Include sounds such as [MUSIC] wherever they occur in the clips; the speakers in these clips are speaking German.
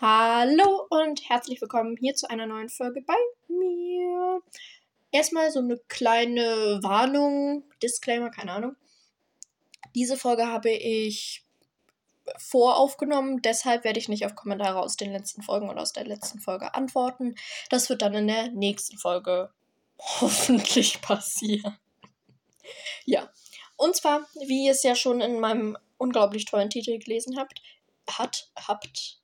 Hallo und herzlich willkommen hier zu einer neuen Folge bei mir. Erstmal so eine kleine Warnung, Disclaimer, keine Ahnung. Diese Folge habe ich voraufgenommen, deshalb werde ich nicht auf Kommentare aus den letzten Folgen oder aus der letzten Folge antworten. Das wird dann in der nächsten Folge [LAUGHS] hoffentlich passieren. Ja, und zwar, wie ihr es ja schon in meinem unglaublich tollen Titel gelesen habt, hat, habt,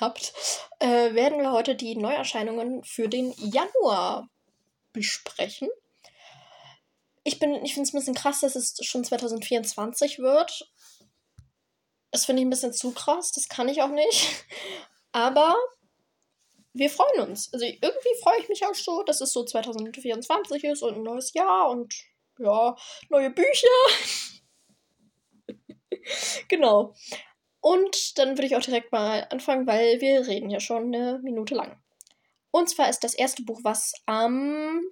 habt, äh, werden wir heute die Neuerscheinungen für den Januar besprechen. Ich, ich finde es ein bisschen krass, dass es schon 2024 wird. Das finde ich ein bisschen zu krass, das kann ich auch nicht. Aber wir freuen uns. Also irgendwie freue ich mich auch so, dass es so 2024 ist und ein neues Jahr und ja, neue Bücher. [LAUGHS] genau. Und dann würde ich auch direkt mal anfangen, weil wir reden ja schon eine Minute lang. Und zwar ist das erste Buch, was am.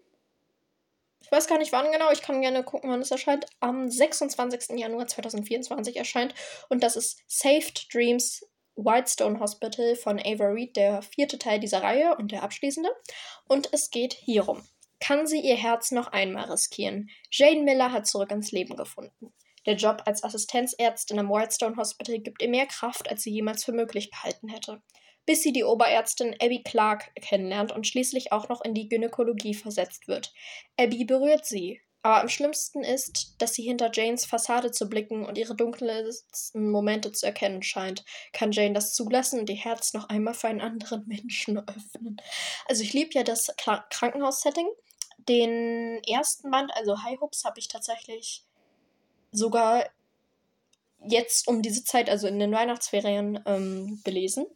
Ich weiß gar nicht wann genau, ich kann gerne gucken, wann es erscheint. Am 26. Januar 2024 erscheint. Und das ist Saved Dreams Whitestone Hospital von Ava Reed, der vierte Teil dieser Reihe und der abschließende. Und es geht hierum. Kann sie ihr Herz noch einmal riskieren? Jane Miller hat zurück ins Leben gefunden. Der Job als Assistenzärztin am Whitestone Hospital gibt ihr mehr Kraft, als sie jemals für möglich behalten hätte. Bis sie die Oberärztin Abby Clark kennenlernt und schließlich auch noch in die Gynäkologie versetzt wird. Abby berührt sie, aber am schlimmsten ist, dass sie hinter Janes Fassade zu blicken und ihre dunkelsten Momente zu erkennen scheint. Kann Jane das zulassen und ihr Herz noch einmal für einen anderen Menschen [LAUGHS] öffnen? Also ich liebe ja das Krankenhaussetting. Den ersten Band, also High Hopes, habe ich tatsächlich sogar jetzt um diese Zeit, also in den Weihnachtsferien, ähm, gelesen.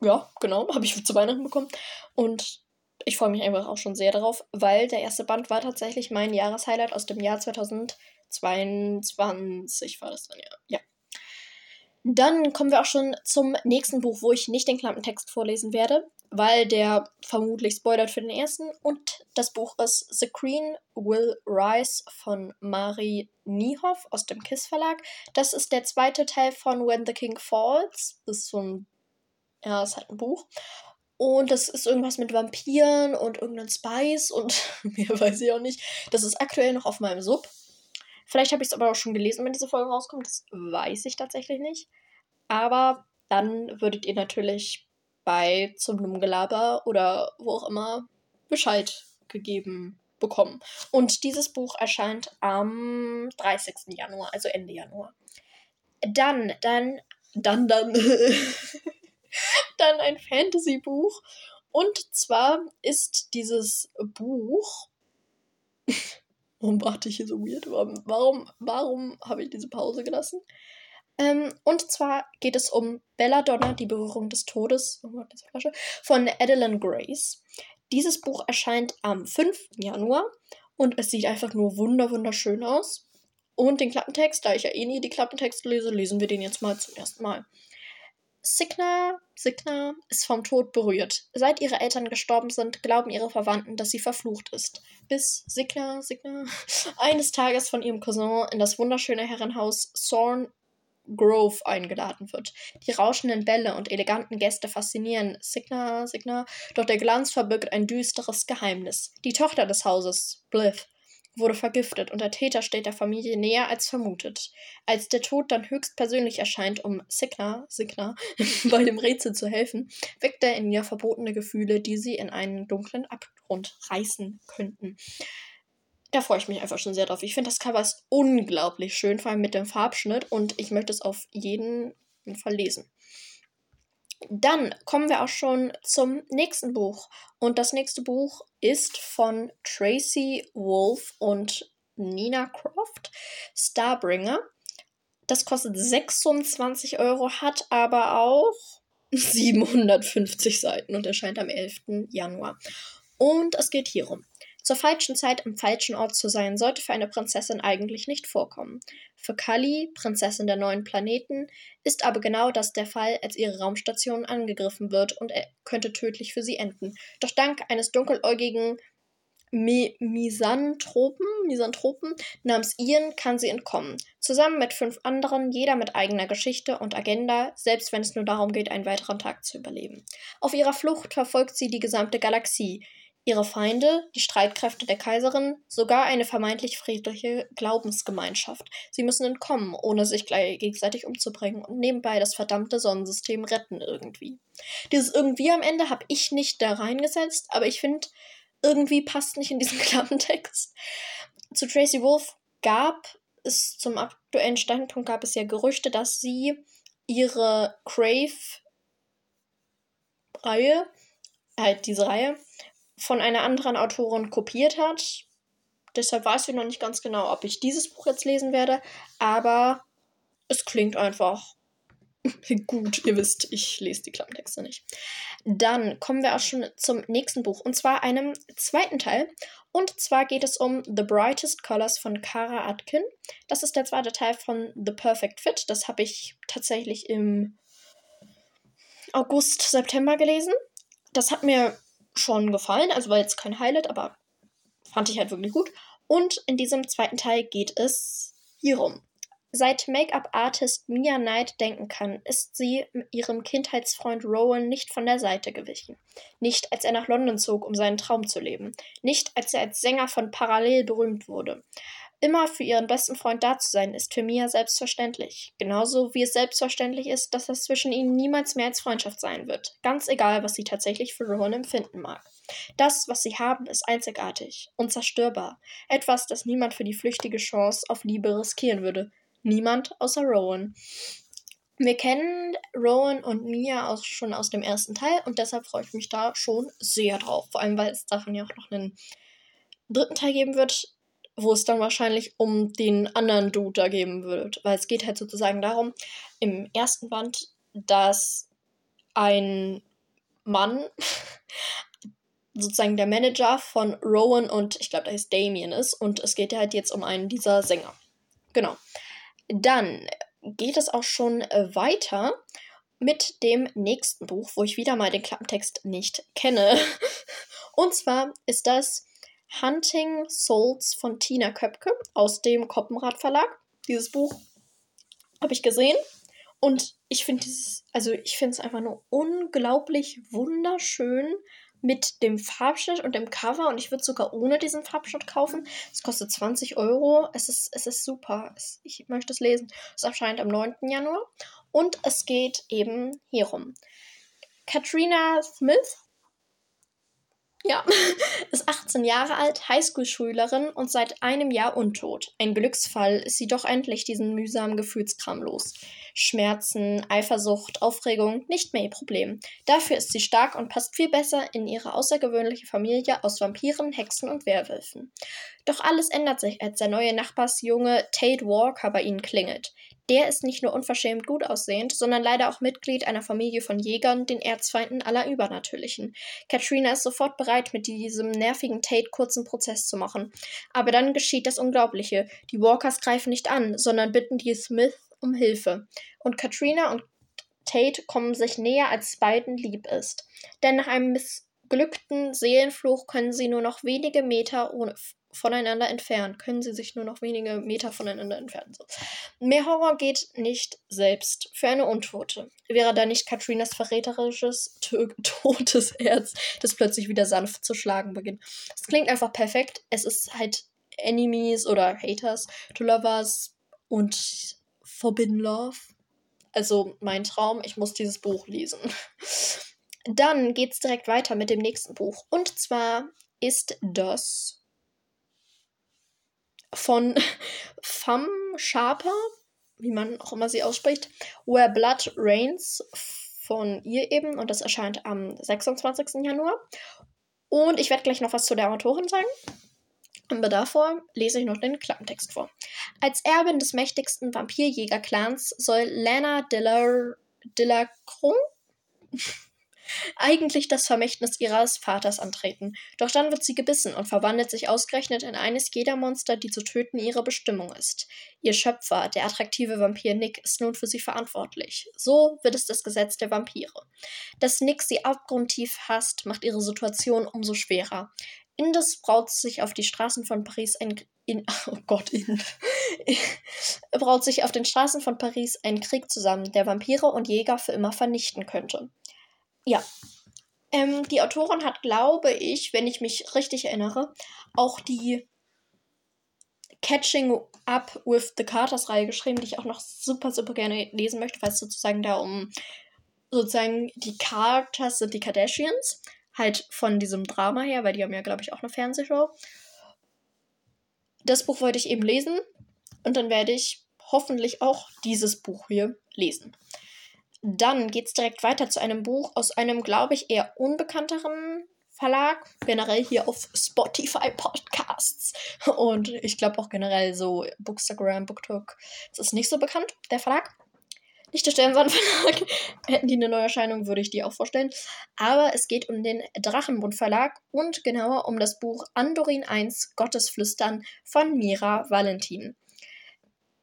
Ja, genau, habe ich zu Weihnachten bekommen. Und ich freue mich einfach auch schon sehr darauf, weil der erste Band war tatsächlich mein Jahreshighlight aus dem Jahr 2022 war das dann ja. Ja. Dann kommen wir auch schon zum nächsten Buch, wo ich nicht den Klappentext vorlesen werde, weil der vermutlich spoilert für den ersten. Und das Buch ist The Queen Will Rise von Mari Niehoff aus dem KISS Verlag. Das ist der zweite Teil von When the King Falls. Das ist so ein, ja, ist halt ein Buch. Und das ist irgendwas mit Vampiren und irgendein Spice und [LAUGHS] mehr weiß ich auch nicht. Das ist aktuell noch auf meinem Sub. Vielleicht habe ich es aber auch schon gelesen, wenn diese Folge rauskommt. Das weiß ich tatsächlich nicht. Aber dann würdet ihr natürlich bei zum Numgelaber oder wo auch immer Bescheid gegeben bekommen. Und dieses Buch erscheint am 30. Januar, also Ende Januar. Dann, dann, dann, dann, [LAUGHS] dann ein Fantasy-Buch. Und zwar ist dieses Buch [LAUGHS] Warum warte ich hier so weird? Warum, warum habe ich diese Pause gelassen? Ähm, und zwar geht es um Belladonna, die Berührung des Todes oh von Adeline Grace. Dieses Buch erscheint am 5. Januar und es sieht einfach nur wunder wunderschön aus. Und den Klappentext, da ich ja eh nie die Klappentexte lese, lesen wir den jetzt mal zum ersten Mal. Signa, Signa ist vom Tod berührt. Seit ihre Eltern gestorben sind, glauben ihre Verwandten, dass sie verflucht ist. Bis Signa, Signa [LAUGHS] eines Tages von ihrem Cousin in das wunderschöne Herrenhaus Sorn Grove eingeladen wird. Die rauschenden Bälle und eleganten Gäste faszinieren Signa, Signa, doch der Glanz verbirgt ein düsteres Geheimnis. Die Tochter des Hauses, Blith, wurde vergiftet und der Täter steht der Familie näher als vermutet. Als der Tod dann höchstpersönlich erscheint, um Signa, Signa [LAUGHS] bei dem Rätsel zu helfen, weckt er in ihr verbotene Gefühle, die sie in einen dunklen Abgrund reißen könnten. Da freue ich mich einfach schon sehr drauf. Ich finde das Cover ist unglaublich schön, vor allem mit dem Farbschnitt und ich möchte es auf jeden Fall lesen. Dann kommen wir auch schon zum nächsten Buch. Und das nächste Buch ist von Tracy Wolf und Nina Croft, Starbringer. Das kostet 26 Euro, hat aber auch [LAUGHS] 750 Seiten und erscheint am 11. Januar. Und es geht hierum. Zur falschen Zeit am falschen Ort zu sein, sollte für eine Prinzessin eigentlich nicht vorkommen. Für Kali, Prinzessin der neuen Planeten, ist aber genau das der Fall, als ihre Raumstation angegriffen wird und er könnte tödlich für sie enden. Doch dank eines dunkeläugigen Mi Misanthropen, Misanthropen namens Ian kann sie entkommen. Zusammen mit fünf anderen, jeder mit eigener Geschichte und Agenda, selbst wenn es nur darum geht, einen weiteren Tag zu überleben. Auf ihrer Flucht verfolgt sie die gesamte Galaxie. Ihre Feinde, die Streitkräfte der Kaiserin, sogar eine vermeintlich friedliche Glaubensgemeinschaft. Sie müssen entkommen, ohne sich gegenseitig umzubringen und nebenbei das verdammte Sonnensystem retten irgendwie. Dieses irgendwie am Ende habe ich nicht da reingesetzt, aber ich finde, irgendwie passt nicht in diesen [LAUGHS] Klappentext. Zu Tracy Wolf gab es zum aktuellen Standpunkt gab es ja Gerüchte, dass sie ihre Crave-Reihe, halt diese Reihe, von einer anderen Autorin kopiert hat. Deshalb weiß ich noch nicht ganz genau, ob ich dieses Buch jetzt lesen werde, aber es klingt einfach [LAUGHS] Gut, ihr wisst, ich lese die Klappentexte nicht. Dann kommen wir auch schon zum nächsten Buch und zwar einem zweiten Teil. Und zwar geht es um The Brightest Colors von Kara Atkin. Das ist der zweite Teil von The Perfect Fit. Das habe ich tatsächlich im August, September gelesen. Das hat mir schon gefallen, also war jetzt kein Highlight, aber fand ich halt wirklich gut. Und in diesem zweiten Teil geht es hierum. Seit Make-up-Artist Mia Knight denken kann, ist sie ihrem Kindheitsfreund Rowan nicht von der Seite gewichen. Nicht, als er nach London zog, um seinen Traum zu leben. Nicht, als er als Sänger von Parallel berühmt wurde. Immer für ihren besten Freund da zu sein, ist für Mia selbstverständlich. Genauso wie es selbstverständlich ist, dass es zwischen ihnen niemals mehr als Freundschaft sein wird. Ganz egal, was sie tatsächlich für Rowan empfinden mag. Das, was sie haben, ist einzigartig, unzerstörbar. Etwas, das niemand für die flüchtige Chance auf Liebe riskieren würde. Niemand außer Rowan. Wir kennen Rowan und Mia auch schon aus dem ersten Teil und deshalb freue ich mich da schon sehr drauf. Vor allem, weil es davon ja auch noch einen dritten Teil geben wird, wo es dann wahrscheinlich um den anderen Dude da geben wird. Weil es geht halt sozusagen darum, im ersten Band, dass ein Mann [LAUGHS] sozusagen der Manager von Rowan und ich glaube, da heißt Damien ist und es geht halt jetzt um einen dieser Sänger. Genau. Dann geht es auch schon äh, weiter mit dem nächsten Buch, wo ich wieder mal den Klappentext nicht kenne. [LAUGHS] Und zwar ist das Hunting Souls von Tina Köpke aus dem Koppenrad Verlag. Dieses Buch habe ich gesehen und ich finde dieses, also ich finde es einfach nur unglaublich wunderschön mit dem Farbschnitt und dem Cover und ich würde sogar ohne diesen Farbschnitt kaufen. Es kostet 20 Euro. Es ist, es ist super. Es, ich möchte es lesen. Es erscheint am 9. Januar und es geht eben hierum. Katrina Smith ja, [LAUGHS] ist 18 Jahre alt, Highschool-Schülerin und seit einem Jahr untot. Ein Glücksfall ist sie doch endlich diesen mühsamen Gefühlskram los. Schmerzen, Eifersucht, Aufregung, nicht mehr ihr Problem. Dafür ist sie stark und passt viel besser in ihre außergewöhnliche Familie aus Vampiren, Hexen und Werwölfen. Doch alles ändert sich, als der neue Nachbarsjunge Tate Walker bei ihnen klingelt. Der ist nicht nur unverschämt gut aussehend, sondern leider auch Mitglied einer Familie von Jägern, den Erzfeinden aller Übernatürlichen. Katrina ist sofort bereit, mit diesem nervigen Tate kurzen Prozess zu machen. Aber dann geschieht das Unglaubliche. Die Walkers greifen nicht an, sondern bitten die Smith um Hilfe. Und Katrina und Tate kommen sich näher, als beiden lieb ist. Denn nach einem missglückten Seelenfluch können sie nur noch wenige Meter voneinander entfernen, können sie sich nur noch wenige Meter voneinander entfernen. So. Mehr Horror geht nicht selbst für eine Untote. Wäre da nicht Katrinas verräterisches, [LAUGHS] totes Herz, das plötzlich wieder sanft zu schlagen beginnt. Es klingt einfach perfekt. Es ist halt Enemies oder Haters to Lovers und Forbidden Love. Also mein Traum, ich muss dieses Buch lesen. [LAUGHS] Dann geht's direkt weiter mit dem nächsten Buch. Und zwar ist das von [LAUGHS] Fam Sharper, wie man auch immer sie ausspricht, Where Blood Rains von ihr eben und das erscheint am 26. Januar. Und ich werde gleich noch was zu der Autorin sagen. Aber davor lese ich noch den Klappentext vor. Als Erbin des mächtigsten Vampirjäger-Clans soll Lana Delacroix [LAUGHS] eigentlich das Vermächtnis ihres Vaters antreten. Doch dann wird sie gebissen und verwandelt sich ausgerechnet in eines jeder Monster, die zu töten ihre Bestimmung ist. Ihr Schöpfer, der attraktive Vampir Nick, ist nun für sie verantwortlich. So wird es das Gesetz der Vampire. Dass Nick sie abgrundtief hasst, macht ihre Situation umso schwerer. Indes braut sich auf die Straßen von Paris ein in, [LAUGHS] oh Gott, in, [LAUGHS] braut sich auf den Straßen von Paris ein Krieg zusammen, der Vampire und Jäger für immer vernichten könnte. Ja. Ähm, die Autorin hat, glaube ich, wenn ich mich richtig erinnere, auch die Catching Up with the Carters Reihe geschrieben, die ich auch noch super, super gerne lesen möchte, weil es sozusagen da um sozusagen die Carters sind die Kardashians. Halt von diesem Drama her, weil die haben ja, glaube ich, auch eine Fernsehshow. Das Buch wollte ich eben lesen und dann werde ich hoffentlich auch dieses Buch hier lesen. Dann geht es direkt weiter zu einem Buch aus einem, glaube ich, eher unbekannteren Verlag, generell hier auf Spotify Podcasts und ich glaube auch generell so Bookstagram, Booktalk. Es ist nicht so bekannt, der Verlag. Nicht der Sternensand Verlag. [LAUGHS] Hätten die eine Neuerscheinung, würde ich die auch vorstellen. Aber es geht um den Drachenbund Verlag und genauer um das Buch Andorin 1 Gottesflüstern von Mira Valentin.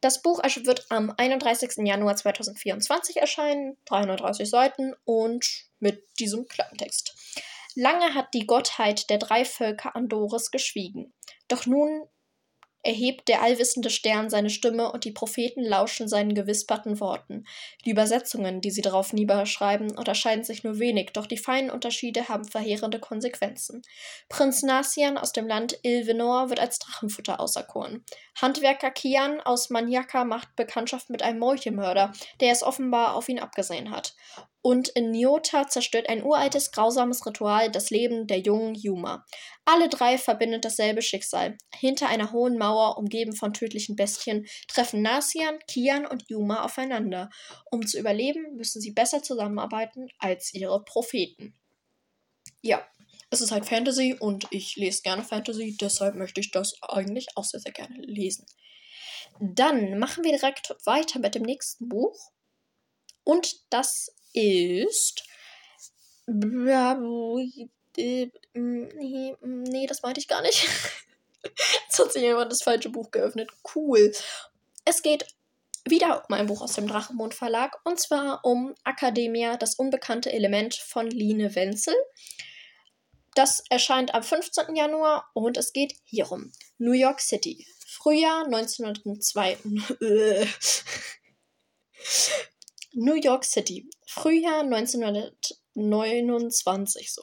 Das Buch wird am 31. Januar 2024 erscheinen, 330 Seiten und mit diesem Klappentext. Lange hat die Gottheit der drei Völker Andoris geschwiegen. Doch nun erhebt der allwissende Stern seine Stimme und die Propheten lauschen seinen gewisperten Worten. Die Übersetzungen, die sie darauf niederschreiben, unterscheiden sich nur wenig, doch die feinen Unterschiede haben verheerende Konsequenzen. Prinz Nasian aus dem Land Ilvenor wird als Drachenfutter auserkoren. Handwerker Kian aus Maniaka macht Bekanntschaft mit einem Meuchelmörder, der es offenbar auf ihn abgesehen hat. Und in Nyota zerstört ein uraltes, grausames Ritual das Leben der jungen Yuma. Alle drei verbindet dasselbe Schicksal. Hinter einer hohen Mauer, umgeben von tödlichen Bestien, treffen Nasian, Kian und Yuma aufeinander. Um zu überleben, müssen sie besser zusammenarbeiten als ihre Propheten. Ja, es ist halt Fantasy und ich lese gerne Fantasy, deshalb möchte ich das eigentlich auch sehr, sehr gerne lesen. Dann machen wir direkt weiter mit dem nächsten Buch. Und das ist. Nee, das meinte ich gar nicht. [LAUGHS] Jetzt hat sich jemand das falsche Buch geöffnet. Cool. Es geht wieder um ein Buch aus dem Drachenmond Verlag und zwar um Academia, das unbekannte Element von Line Wenzel. Das erscheint am 15. Januar und es geht hierum. New York City. Frühjahr 1902. [LAUGHS] New York City, Frühjahr 1929 so.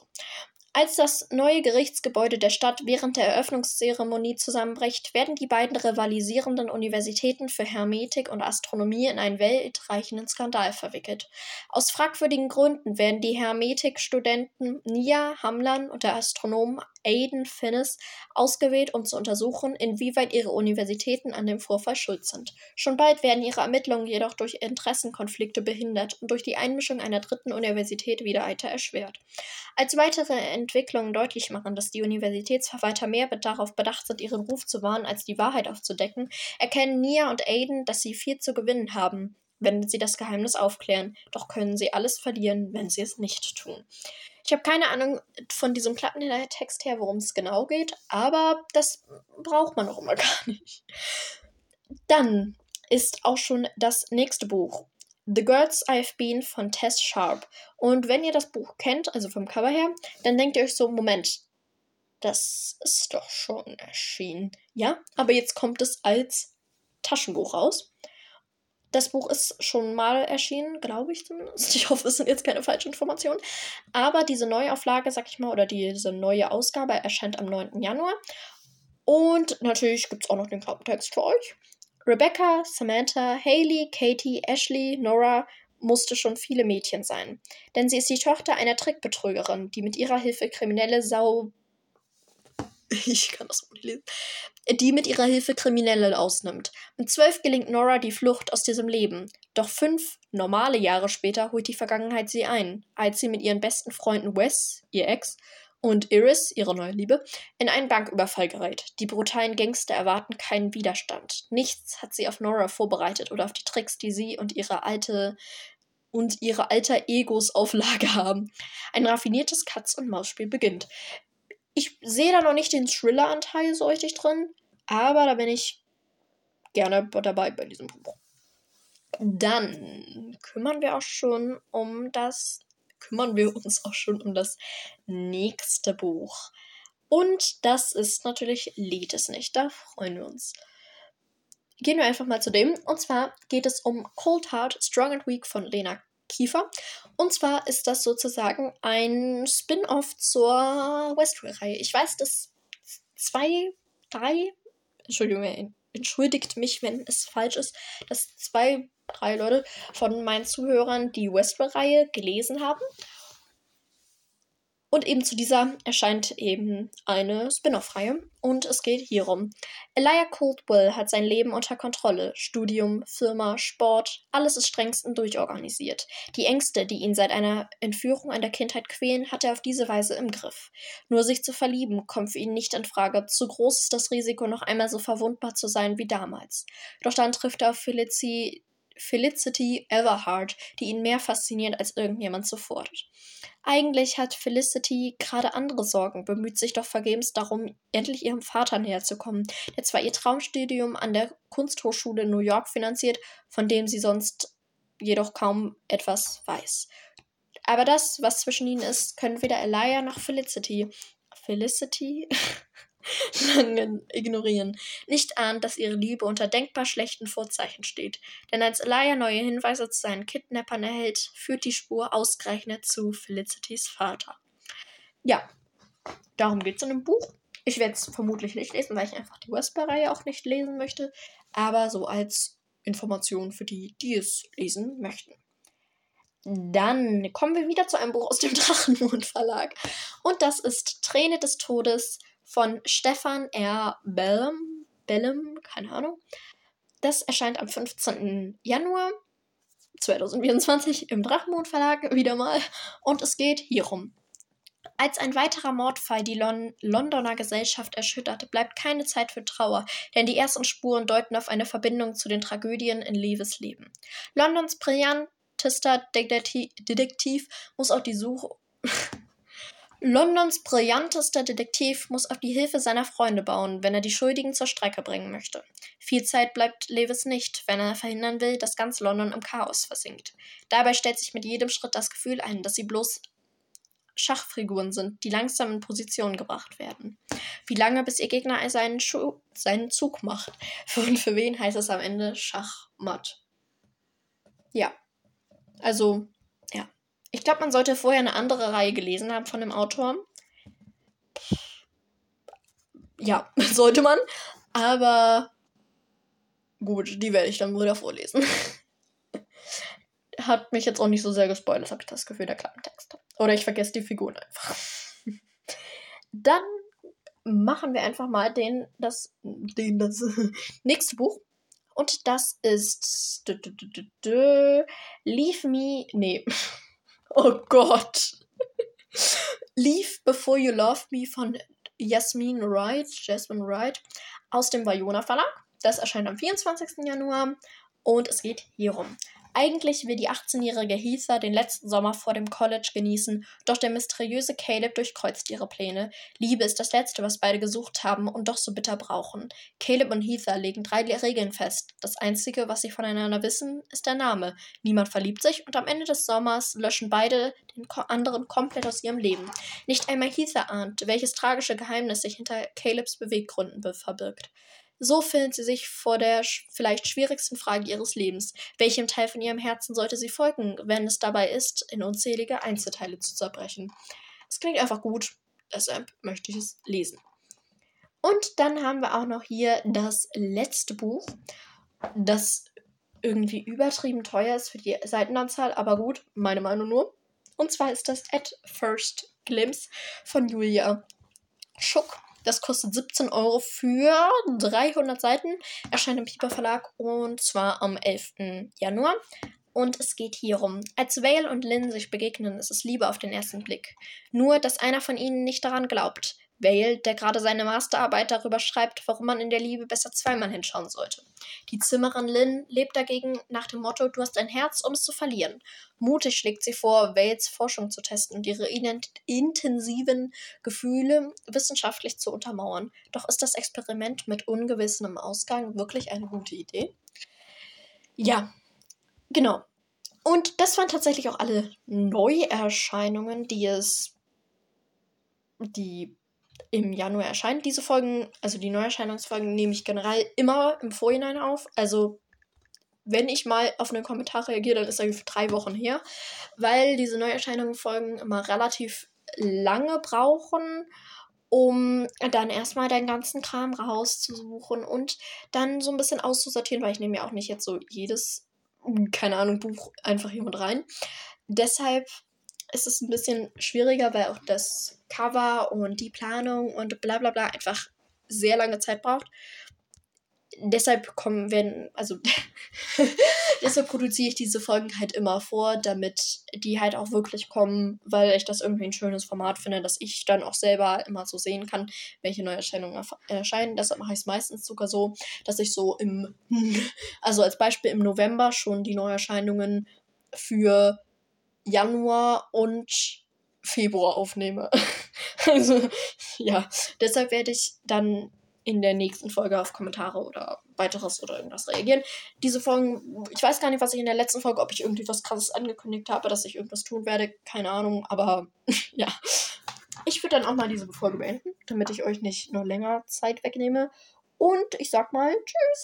Als das neue Gerichtsgebäude der Stadt während der Eröffnungszeremonie zusammenbricht, werden die beiden rivalisierenden Universitäten für Hermetik und Astronomie in einen weltreichenden Skandal verwickelt. Aus fragwürdigen Gründen werden die Hermetikstudenten Nia Hamlan und der Astronom Aidan Finnis ausgewählt, um zu untersuchen, inwieweit ihre Universitäten an dem Vorfall schuld sind. Schon bald werden ihre Ermittlungen jedoch durch Interessenkonflikte behindert und durch die Einmischung einer dritten Universität wieder weiter erschwert. Als weitere Entwicklungen deutlich machen, dass die Universitätsverwalter mehr darauf bedacht sind, ihren Ruf zu wahren, als die Wahrheit aufzudecken, erkennen Nia und Aiden, dass sie viel zu gewinnen haben, wenn sie das Geheimnis aufklären. Doch können sie alles verlieren, wenn sie es nicht tun. Ich habe keine Ahnung von diesem Klappentext her, worum es genau geht, aber das braucht man auch immer [LAUGHS] gar nicht. Dann ist auch schon das nächste Buch The Girls I've Been von Tess Sharp. Und wenn ihr das Buch kennt, also vom Cover her, dann denkt ihr euch so, Moment, das ist doch schon erschienen. Ja, aber jetzt kommt es als Taschenbuch raus. Das Buch ist schon mal erschienen, glaube ich zumindest. [LAUGHS] Ich hoffe, es sind jetzt keine falschen Informationen. Aber diese Neuauflage, sag ich mal, oder diese neue Ausgabe erscheint am 9. Januar. Und natürlich gibt es auch noch den Klappentext für euch. Rebecca, Samantha, Haley, Katie, Ashley, Nora musste schon viele Mädchen sein. Denn sie ist die Tochter einer Trickbetrügerin, die mit ihrer Hilfe kriminelle Sau. [LAUGHS] Ich kann das nicht lesen. Die mit ihrer Hilfe Kriminelle ausnimmt. Mit zwölf gelingt Nora die Flucht aus diesem Leben. Doch fünf normale Jahre später holt die Vergangenheit sie ein, als sie mit ihren besten Freunden Wes, ihr Ex, und Iris, ihre neue Liebe, in einen Banküberfall gerät. Die brutalen Gangster erwarten keinen Widerstand. Nichts hat sie auf Nora vorbereitet oder auf die Tricks, die sie und ihre alte und ihre alter Egos auf Lager haben. Ein raffiniertes Katz- und Maus-Spiel beginnt. Ich sehe da noch nicht den Thriller-Anteil so richtig drin, aber da bin ich gerne dabei bei diesem Buch. Dann kümmern wir auch schon um das kümmern wir uns auch schon um das nächste Buch. Und das ist natürlich Lied es nicht. Da freuen wir uns. Gehen wir einfach mal zu dem. Und zwar geht es um Cold Heart, Strong and Weak von Lena Kiefer. Und zwar ist das sozusagen ein Spin-off zur Westworld-Reihe. Ich weiß, dass zwei, drei, Entschuldigung, entschuldigt mich, wenn es falsch ist, dass zwei, drei Leute von meinen Zuhörern die Westworld-Reihe gelesen haben und eben zu dieser erscheint eben eine Spin-off-Reihe und es geht hierum. Elijah Coldwell hat sein Leben unter Kontrolle. Studium, Firma, Sport, alles ist strengstens durchorganisiert. Die Ängste, die ihn seit einer Entführung in der Kindheit quälen, hat er auf diese Weise im Griff. Nur sich zu verlieben kommt für ihn nicht in Frage. Zu groß ist das Risiko, noch einmal so verwundbar zu sein wie damals. Doch dann trifft er auf Felicity, Felicity Everhart, die ihn mehr fasziniert als irgendjemand zuvor. Eigentlich hat Felicity gerade andere Sorgen, bemüht sich doch vergebens darum, endlich ihrem Vater näher zu kommen, der zwar ihr Traumstudium an der Kunsthochschule New York finanziert, von dem sie sonst jedoch kaum etwas weiß. Aber das, was zwischen ihnen ist, können weder Elia noch Felicity. Felicity? [LAUGHS] lange ignorieren, nicht ahnt, dass ihre Liebe unter denkbar schlechten Vorzeichen steht. Denn als Elia neue Hinweise zu seinen Kidnappern erhält, führt die Spur ausgerechnet zu Felicitys Vater. Ja, darum geht es in dem Buch. Ich werde es vermutlich nicht lesen, weil ich einfach die Wesper-Reihe auch nicht lesen möchte, aber so als Information für die, die es lesen möchten. Dann kommen wir wieder zu einem Buch aus dem [LAUGHS] Drachenmond Verlag. Und das ist Träne des Todes von Stefan R. Bellum, Bellum, keine Ahnung. Das erscheint am 15. Januar 2024 im Drachenmond Verlag wieder mal. Und es geht hierum. Als ein weiterer Mordfall die Lon Londoner Gesellschaft erschütterte, bleibt keine Zeit für Trauer, denn die ersten Spuren deuten auf eine Verbindung zu den Tragödien in Leves Leben. Londons brillantester Detektiv muss auf die Suche Londons brillantester Detektiv muss auf die Hilfe seiner Freunde bauen, wenn er die Schuldigen zur Strecke bringen möchte. Viel Zeit bleibt Lewis nicht, wenn er verhindern will, dass ganz London im Chaos versinkt. Dabei stellt sich mit jedem Schritt das Gefühl ein, dass sie bloß Schachfiguren sind, die langsam in Position gebracht werden. Wie lange, bis ihr Gegner seinen, Schu seinen Zug macht? [LAUGHS] Und für wen heißt es am Ende Schachmatt? Ja. Also, ich glaube, man sollte vorher eine andere Reihe gelesen haben von dem Autor. Ja, [LAUGHS] sollte man. Aber gut, die werde ich dann wieder vorlesen. Hat mich jetzt auch nicht so sehr gespoilert, habe ich das Gefühl, der Klappentext. Oder ich vergesse die Figuren einfach. [LAUGHS] Dann machen wir einfach mal den, das, den, das [LAUGHS] nächste Buch. Und das ist Leave Me, nee, [LAUGHS] Oh Gott. Leave Before You Love Me von Jasmine Wright, Jasmine Wright aus dem Vajona Verlag. Das erscheint am 24. Januar und es geht hierum. Eigentlich will die 18-jährige Heather den letzten Sommer vor dem College genießen, doch der mysteriöse Caleb durchkreuzt ihre Pläne. Liebe ist das Letzte, was beide gesucht haben und doch so bitter brauchen. Caleb und Heather legen drei Regeln fest. Das Einzige, was sie voneinander wissen, ist der Name. Niemand verliebt sich und am Ende des Sommers löschen beide den anderen komplett aus ihrem Leben. Nicht einmal Heather ahnt, welches tragische Geheimnis sich hinter Calebs Beweggründen verbirgt. So findet sie sich vor der vielleicht schwierigsten Frage ihres Lebens. Welchem Teil von ihrem Herzen sollte sie folgen, wenn es dabei ist, in unzählige Einzelteile zu zerbrechen? Es klingt einfach gut, deshalb möchte ich es lesen. Und dann haben wir auch noch hier das letzte Buch, das irgendwie übertrieben teuer ist für die Seitenanzahl, aber gut, meine Meinung nur. Und zwar ist das At First Glimpse von Julia Schuck. Das kostet 17 Euro für 300 Seiten. Erscheint im Piper Verlag und zwar am 11. Januar. Und es geht hierum. Als Vale und Lynn sich begegnen, ist es Liebe auf den ersten Blick. Nur, dass einer von ihnen nicht daran glaubt. Vale, der gerade seine Masterarbeit darüber schreibt, warum man in der Liebe besser zweimal hinschauen sollte. Die Zimmerin Lynn lebt dagegen nach dem Motto, du hast ein Herz, um es zu verlieren. Mutig schlägt sie vor, Vales Forschung zu testen und ihre intensiven Gefühle wissenschaftlich zu untermauern. Doch ist das Experiment mit ungewissem Ausgang wirklich eine gute Idee? Ja, genau. Und das waren tatsächlich auch alle Neuerscheinungen, die es die im Januar erscheint. Diese Folgen, also die Neuerscheinungsfolgen, nehme ich generell immer im Vorhinein auf. Also wenn ich mal auf einen Kommentar reagiere, dann ist er für drei Wochen her, weil diese Neuerscheinungsfolgen immer relativ lange brauchen, um dann erstmal deinen ganzen Kram rauszusuchen und dann so ein bisschen auszusortieren, weil ich nehme ja auch nicht jetzt so jedes, keine Ahnung, Buch einfach hier mit rein. Deshalb ist es ein bisschen schwieriger, weil auch das Cover und die Planung und bla bla bla einfach sehr lange Zeit braucht. Deshalb kommen, wenn, also [LAUGHS] deshalb produziere ich diese Folgen halt immer vor, damit die halt auch wirklich kommen, weil ich das irgendwie ein schönes Format finde, dass ich dann auch selber immer so sehen kann, welche Neuerscheinungen erscheinen. Deshalb mache ich es meistens sogar so, dass ich so im, [LAUGHS] also als Beispiel im November schon die Neuerscheinungen für Januar und Februar aufnehme. [LAUGHS] also, ja, deshalb werde ich dann in der nächsten Folge auf Kommentare oder weiteres oder irgendwas reagieren. Diese Folgen, ich weiß gar nicht, was ich in der letzten Folge, ob ich irgendwie was krasses angekündigt habe, dass ich irgendwas tun werde, keine Ahnung, aber [LAUGHS] ja. Ich würde dann auch mal diese Folge beenden, damit ich euch nicht noch länger Zeit wegnehme. Und ich sag mal Tschüss.